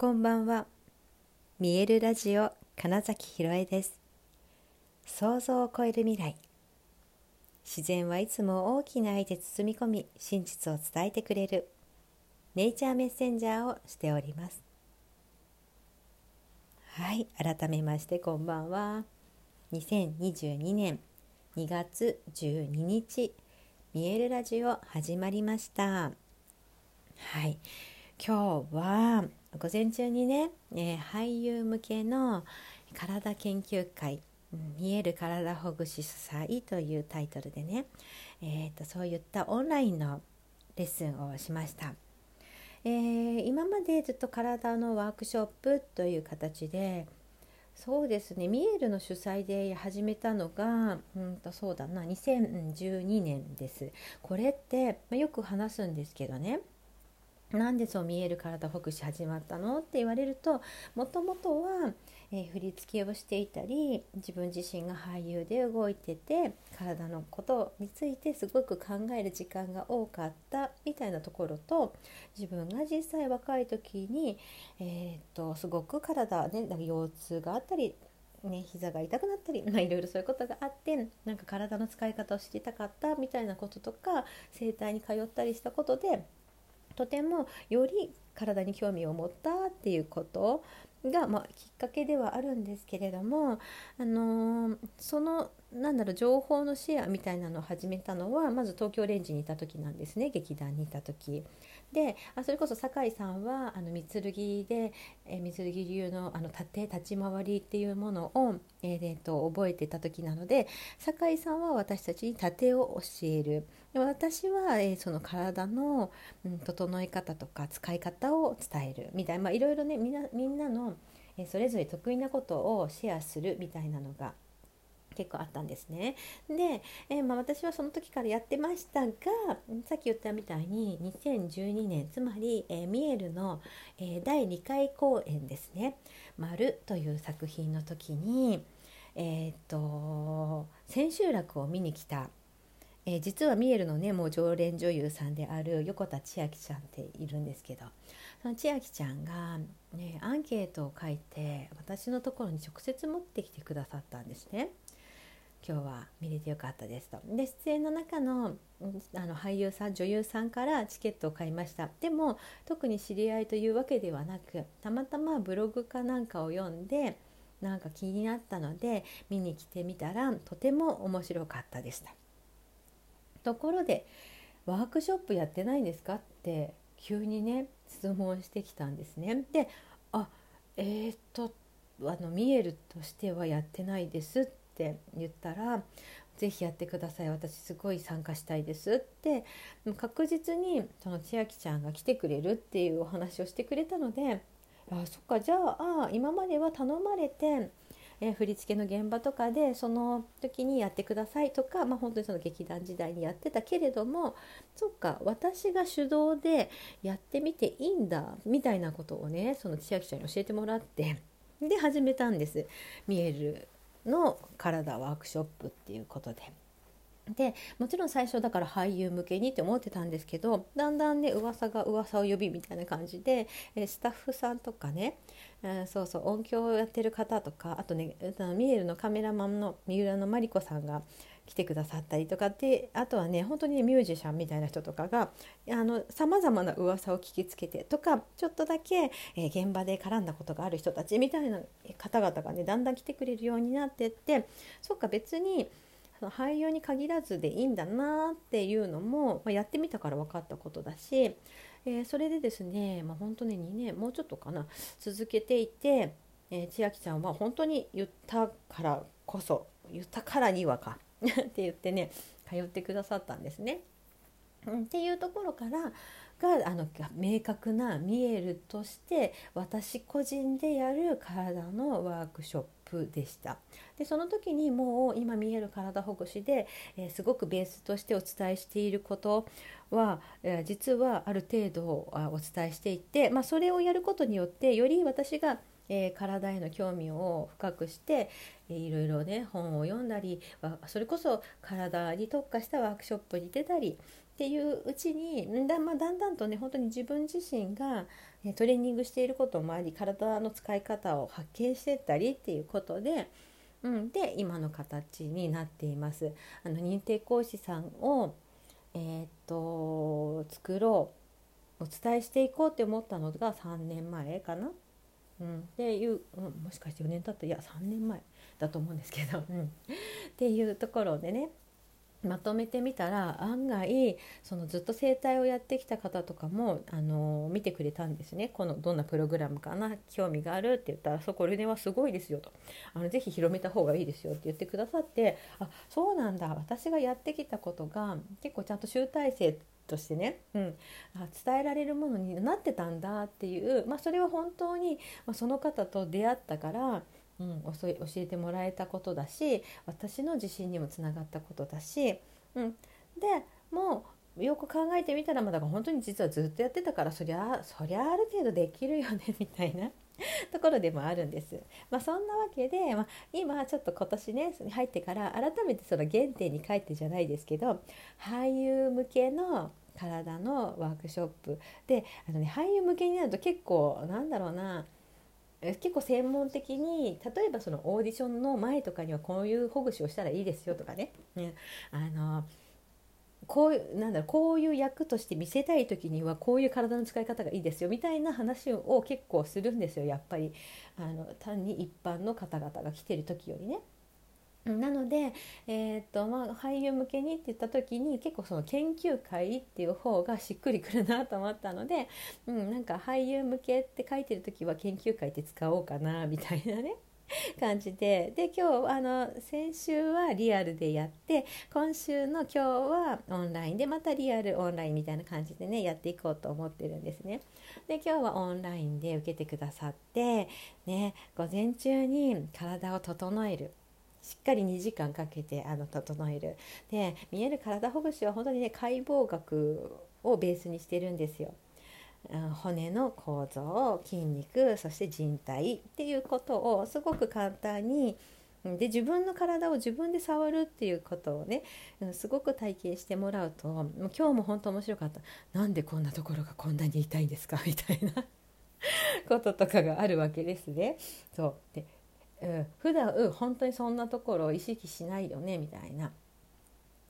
こんばんは。見えるラジオ金崎ひろえです。想像を超える未来。自然はいつも大きな愛で包み込み、真実を伝えてくれるネイチャーメッセンジャーをしております。はい、改めましてこんばんは。2022年2月12日、見えるラジオ始まりました。はい、今日は午前中にね、えー、俳優向けの体研究会見える体ほぐし祭というタイトルでね、えーと、そういったオンラインのレッスンをしました、えー、今までずっと体のワークショップという形でそうですねミエルの主催で始めたのがうんとそうだな2012年です。これって、まあ、よく話すんですけどねなんでそう見える体ほぐし始まったの？って言われるともともとは、えー、振り付けをしていたり自分自身が俳優で動いてて体のことについてすごく考える時間が多かったみたいなところと自分が実際若い時に、えー、っとすごく体ねか腰痛があったりね、膝が痛くなったり、まあ、いろいろそういうことがあってなんか体の使い方を知りたかったみたいなこととか整体に通ったりしたことでとてもより体に興味を持ったっていうことが、まあ、きっかけではあるんですけれども、あのー、そのなんだろう情報のシェアみたいなのを始めたのはまず東京レンジにいた時なんですね劇団にいた時。であそれこそ酒井さんはあの三剣で、え三剣流のあの縦立ち回りっていうものを、えー、えー、と覚えてた時なので酒井さんは私たちに縦を教える。で私は、えー、その体の、うん、整え方とか使い方を伝える。みたいな、まあ、いろいろねみんなみんなの、えそれぞれ得意なことをシェアするみたいなのが結構あったんですね。で、えー、まあ、私はその時からやってましたがさっき言ったみたいに2012年つまり、えー、ミエルの、えー、第2回公演ですね「丸という作品の時に、えーと、千秋楽を見に来たえ、実はミエルのねもう常連女優さんである横田千秋ちゃんっているんですけどその千秋ちゃんが、ね、アンケートを書いて私のところに直接持ってきてくださったんですね。今日は見れてよかったですと。で出演の中のあの俳優さん女優さんからチケットを買いましたでも特に知り合いというわけではなくたまたまブログかなんかを読んでなんか気になったので見に来てみたらとても面白かったでした。ところでワークショップやってないんですかって急にね質問してきたんですね。であえー、っとあの見えるとしてはやってないですってって言ったら「ぜひやってください私すごい参加したいです」って確実にその千秋ちゃんが来てくれるっていうお話をしてくれたのであそっかじゃあ今までは頼まれてえ振り付けの現場とかでその時にやってくださいとか、まあ、本当にその劇団時代にやってたけれどもそっか私が主導でやってみていいんだみたいなことをねその千秋ちゃんに教えてもらってで始めたんです。見えるの体ワークショップっていうことで。でもちろん最初だから俳優向けにって思ってたんですけどだんだんね噂が噂を呼びみたいな感じで、えスタッフさんとかね、えー、そうそう音響をやってる方とかあとねミエルのカメラマンの三浦の真理子さんが来てくださったりとかってあとはね本当に、ミュージシャンみたいな人とかがさまざまな噂を聞きつけてとかちょっとだけ、えー、現場で絡んだことがある人たちみたいな方々がねだんだん来てくれるようになってってそっか別に俳優に限らずでいいんだなっていうのも、まあ、やってみたから分かったことだし、えー、それでですね、まあ、本当ね2年もうちょっとかな続けていて、えー、千秋ちゃんは本当に言ったからこそ言ったからにはかって言ってね通ってくださったんですね。っていうところからがあの明確な見えるとして私個人でやる体のワークショップでしたでその時にもう今見える体ほぐしで、えー、すごくベースとしてお伝えしていることは、えー、実はある程度お伝えしていて、まあ、それをやることによってより私がえー、体への興味を深くして、えー、いろいろね本を読んだりそれこそ体に特化したワークショップに出たりっていううちにだ,、まあ、だんだんとね本当に自分自身が、えトレーニングしていることもあり体の使い方を発見してったりっていうことで、うん、で今の形になっています。あの認定講師さんを、えー、っと作ろうお伝えしていこうって思ったのが3年前かな。うん、っていう、うん、もしかして4年経ったいや3年前だと思うんですけど、うん、っていうところでねまとめてみたら案外そのずっと整体をやってきた方とかもあの見てくれたんですね。このどんなプログラムかな興味があるって言ったら「そこれはすごいですよ」と。あの「ぜひ広めた方がいいですよ」って言ってくださってあそうなんだ。私がやってきたことが結構ちゃんと集大成としてね、うん、あ伝えられるものになってたんだっていう、まあ、それは本当に、まあ、その方と出会ったからうん、教えてもらえたことだし私の自信にもつながったことだし、うん、でもうよく考えてみたらまだ本当に実はずっとやってたからそりゃそりゃある程度できるよね みたいな ところでもあるんです。まあ、そんなわけで、まあ、今ちょっと今年ね入ってから改めてその原点に帰ってじゃないですけど俳優向けの体のワークショップであの、ね、俳優向けになると結構なんだろうな結構専門的に例えばそのオーディションの前とかにはこういうほぐしをしたらいいですよとかね、ね。あのこういうなんだろうこういう役として見せたい時にはこういう体の使い方がいいですよみたいな話を結構するんですよやっぱり。あの単に一般の方々が来てる時よりね。なので、えーとまあ、俳優向けにって言った時に結構その研究会っていう方がしっくりくるなと思ったので、うん、なんか俳優向けって書いてる時は研究会って使おうかなみたいなね 感じでで今日あの先週はリアルでやって今週の今日はオンラインでまたリアルオンラインみたいな感じでねやっていこうと思ってるんですね。で今日はオンラインで受けてくださってね午前中に体を整えるしっかり2時間かけてあの整えるで見える体ほぐしは本当にね解剖学をベースにしてるんですよ。骨の構造筋肉そして人体っていうことをすごく簡単にで自分の体を自分で触るっていうことをねすごく体験してもらうともう今日も本当面白かったなんでこんなところがこんなに痛いんですか？みたいなこととかがあるわけですね。そうでうん、普段、うん、本当にそんなところを意識しないよねみたいな。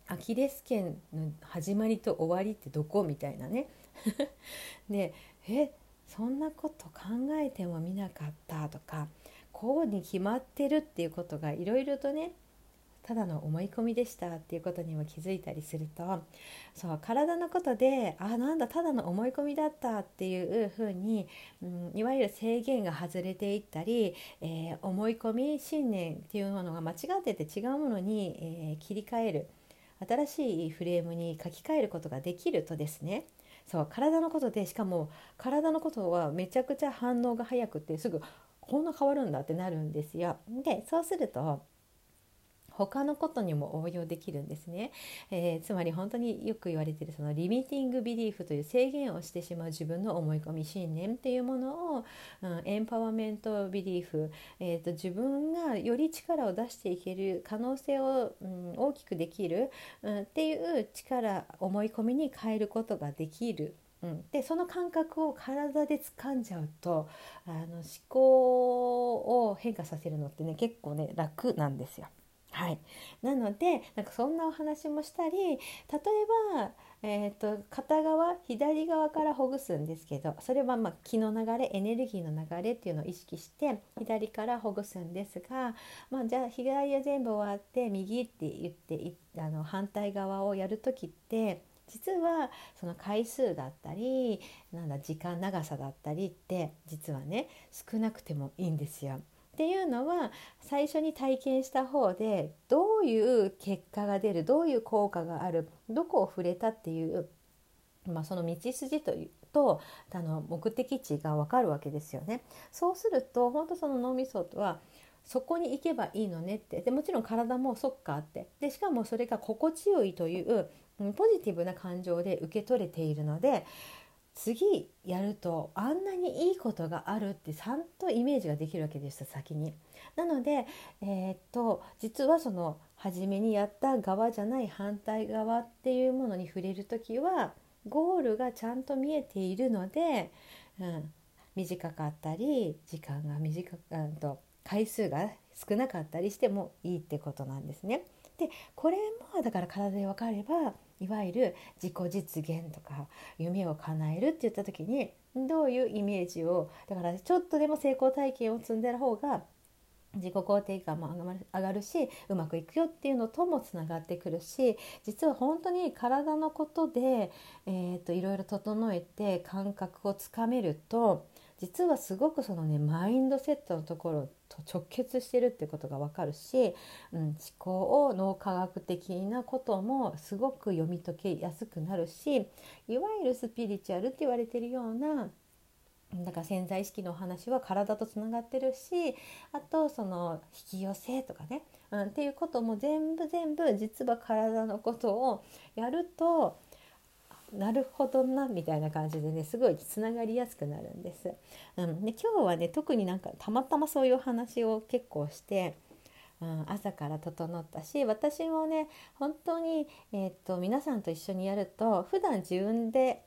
アキレス腱の始まりと終わりってどこ？みたいなね。でえそんなこと考えてもみなかったとかこうに決まってるっていうことがいろいろとねただの思い込みでしたっていうことにも気づいたりするとそう体のことであなんだただの思い込みだったっていうふうに、うん、いわゆる制限が外れていったり、えー、思い込み信念っていうものが間違ってて違うものに、えー、切り替える新しいフレームに書き換えることができるとですねそう体のことでしかも体のことはめちゃくちゃ反応が早くてすぐこんな変わるんだってなるんですよ。でそうすると他のことにも応用できるんですね、えー、つまり本当によく言われてるそのリミティングビリーフという制限をしてしまう自分の思い込み信念っていうものを、うん、エンパワーメントビリーフ、えーと、自分がより力を出していける可能性を、うん、大きくできる、うん、っていう力思い込みに変えることができる。うん、でその感覚を体で掴んじゃうとあの思考を変化させるのってね結構ね楽なんですよ。はい、なのでなんかそんなお話もしたり例えば、えーと、片側左側からほぐすんですけどそれはま気の流れエネルギーの流れっていうのを意識して左からほぐすんですが、まあ、じゃあ左は全部終わって右って言ってあの反対側をやる時って実はその回数だったりなんだ時間長さだったりって実はね少なくてもいいんですよ。っていうのは最初に体験した方でどういう結果が出るどういう効果があるどこを触れたっていう、まあ、その道筋というとあの目的地が分かるわけですよね。そうすると本当その脳みそとはそこに行けばいいのねってでもちろん体もそっかってでしかもそれが心地よいというポジティブな感情で受け取れているので次やるとあんなにいいことがあるってちゃんとイメージができるわけでした先に。なので、えー、っと実はその初めにやった側じゃない反対側っていうものに触れる時はゴールがちゃんと見えているので、うん、短かったり時間が短くうんと回数が少なかったりしてもいいってことなんですね。でこれもだから体で分かればいわゆる自己実現とか夢を叶えるって言った時にどういうイメージをだからちょっとでも成功体験を積んでる方が自己肯定感も上がるしうまくいくよっていうのともつながってくるし実は本当に体のことで、えーと、いろいろ整えて感覚をつかめると実はすごくそのねマインドセットのところと直結してるってことが分かるし、うん、思考を脳科学的なこともすごく読み解けやすくなるしいわゆるスピリチュアルって言われてるようなだから潜在意識のお話は体とつながってるしあとその引き寄せとかね、うん、っていうことも全部全部実は体のことをやるとなるほどなみたいな感じでねすごいつながりやすくなるんです。うん、で今日はね特になんかたまたまそういう話を結構して、うん、朝から整ったし私もね本当に、えー、っと皆さんと一緒にやると普段自分で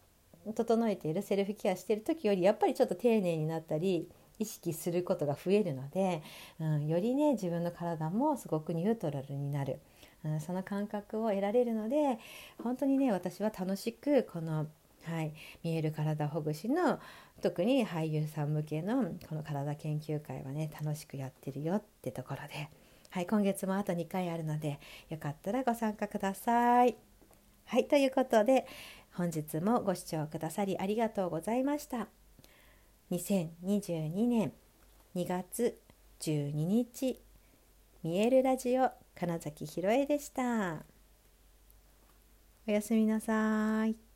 整えているセルフケアしてる時よりやっぱりちょっと丁寧になったり意識することが増えるので、うん、よりね自分の体もすごくニュートラルになる、うん、その感覚を得られるので本当にね私は楽しくこのはい、見える体ほぐしの特に俳優さん向けのこの体研究会はね楽しくやってるよってところで、はい、今月もあと2回あるのでよかったらご参加ください。はいということで本日もご視聴くださりありがとうございました。2022年2月12日見えるラジオ金崎ひろえでした。おやすみなさい。